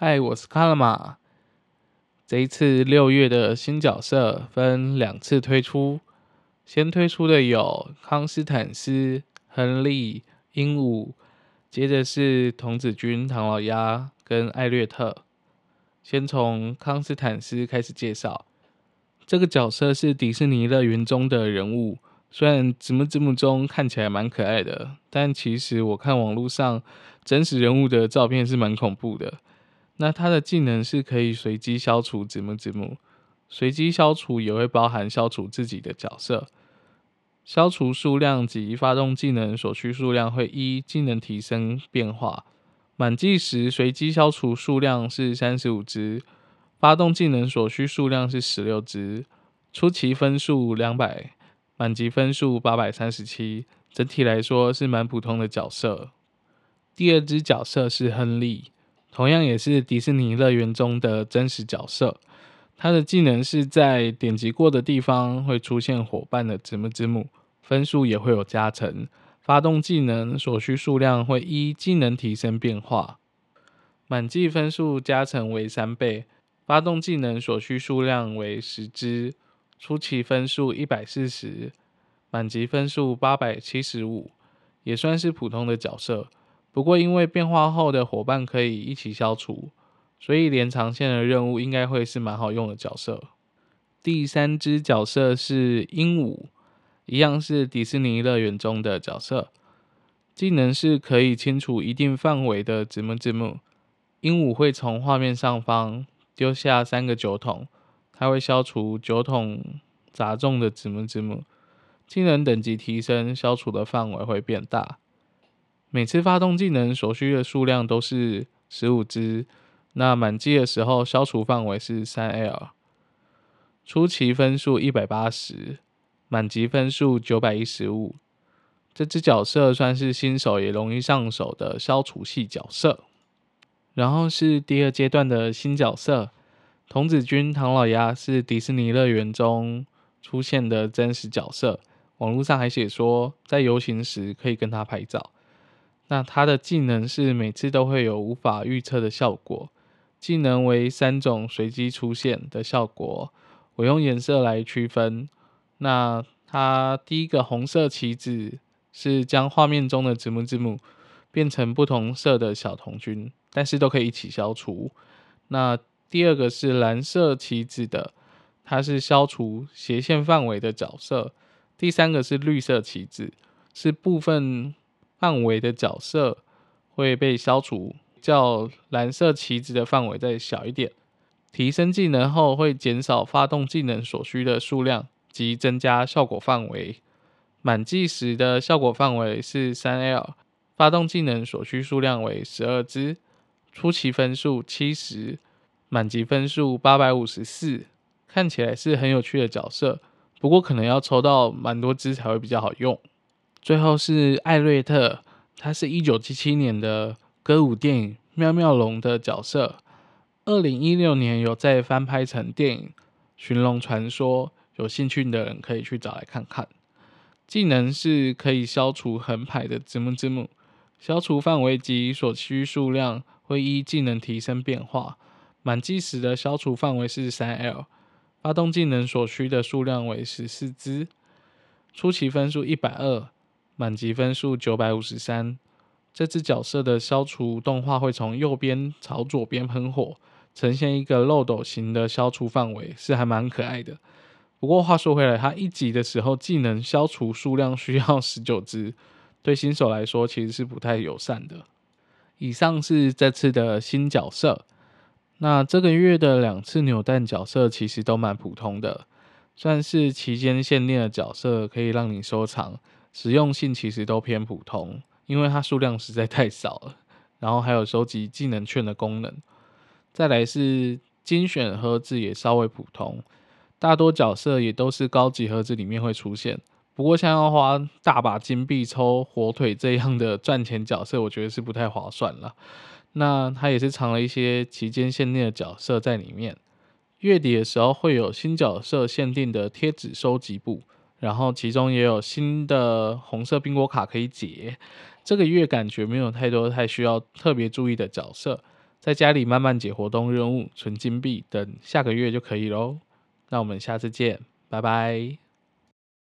嗨，我是卡拉玛。这一次六月的新角色分两次推出，先推出的有康斯坦斯、亨利、鹦鹉，接着是童子军、唐老鸭跟艾略特。先从康斯坦斯开始介绍，这个角色是迪士尼乐园中的人物，虽然字幕字幕中看起来蛮可爱的，但其实我看网络上真实人物的照片是蛮恐怖的。那它的技能是可以随机消除子母子母，随机消除也会包含消除自己的角色，消除数量及发动技能所需数量会依技能提升变化。满计时随机消除数量是三十五只，发动技能所需数量是十六只，初期分数两百，满级分数八百三十七，整体来说是蛮普通的角色。第二只角色是亨利。同样也是迪士尼乐园中的真实角色，他的技能是在点击过的地方会出现伙伴的字幕字幕，分数也会有加成。发动技能所需数量会依技能提升变化，满级分数加成为三倍，发动技能所需数量为十只，初期分数一百四十，满级分数八百七十五，也算是普通的角色。不过，因为变化后的伙伴可以一起消除，所以连长线的任务应该会是蛮好用的角色。第三只角色是鹦鹉，一样是迪士尼乐园中的角色，技能是可以清除一定范围的字幕字幕。鹦鹉会从画面上方丢下三个酒桶，它会消除酒桶砸中的字幕字幕。技能等级提升，消除的范围会变大。每次发动技能所需的数量都是十五只，那满级的时候消除范围是三 L，初期分数一百八十，满级分数九百一十五。这只角色算是新手也容易上手的消除系角色。然后是第二阶段的新角色，童子军唐老鸭是迪士尼乐园中出现的真实角色，网络上还写说在游行时可以跟他拍照。那它的技能是每次都会有无法预测的效果，技能为三种随机出现的效果，我用颜色来区分。那它第一个红色棋子是将画面中的字母字幕变成不同色的小童军，但是都可以一起消除。那第二个是蓝色棋子的，它是消除斜线范围的角色。第三个是绿色棋子，是部分。范围的角色会被消除，较蓝色旗子的范围再小一点。提升技能后会减少发动技能所需的数量及增加效果范围。满计时的效果范围是三 L，发动技能所需数量为十二只，初期分数七十，满级分数八百五十四。看起来是很有趣的角色，不过可能要抽到蛮多只才会比较好用。最后是艾瑞特，他是一九七七年的歌舞电影《妙妙龙》的角色，二零一六年有再翻拍成电影《寻龙传说》，有兴趣的人可以去找来看看。技能是可以消除横排的字幕字幕，消除范围及所需数量会依技能提升变化，满计时的消除范围是三 L，发动技能所需的数量为十四只，初期分数一百二。满级分数九百五十三，这只角色的消除动画会从右边朝左边喷火，呈现一个漏斗形的消除范围，是还蛮可爱的。不过话说回来，它一级的时候技能消除数量需要十九只，对新手来说其实是不太友善的。以上是这次的新角色，那这个月的两次扭蛋角色其实都蛮普通的，算是期间限定的角色，可以让你收藏。实用性其实都偏普通，因为它数量实在太少了。然后还有收集技能券的功能。再来是精选盒子也稍微普通，大多角色也都是高级盒子里面会出现。不过像要花大把金币抽火腿这样的赚钱角色，我觉得是不太划算了。那它也是藏了一些期间限定的角色在里面。月底的时候会有新角色限定的贴纸收集部。然后其中也有新的红色冰果卡可以解，这个月感觉没有太多太需要特别注意的角色，在家里慢慢解活动任务，存金币，等下个月就可以喽。那我们下次见，拜拜。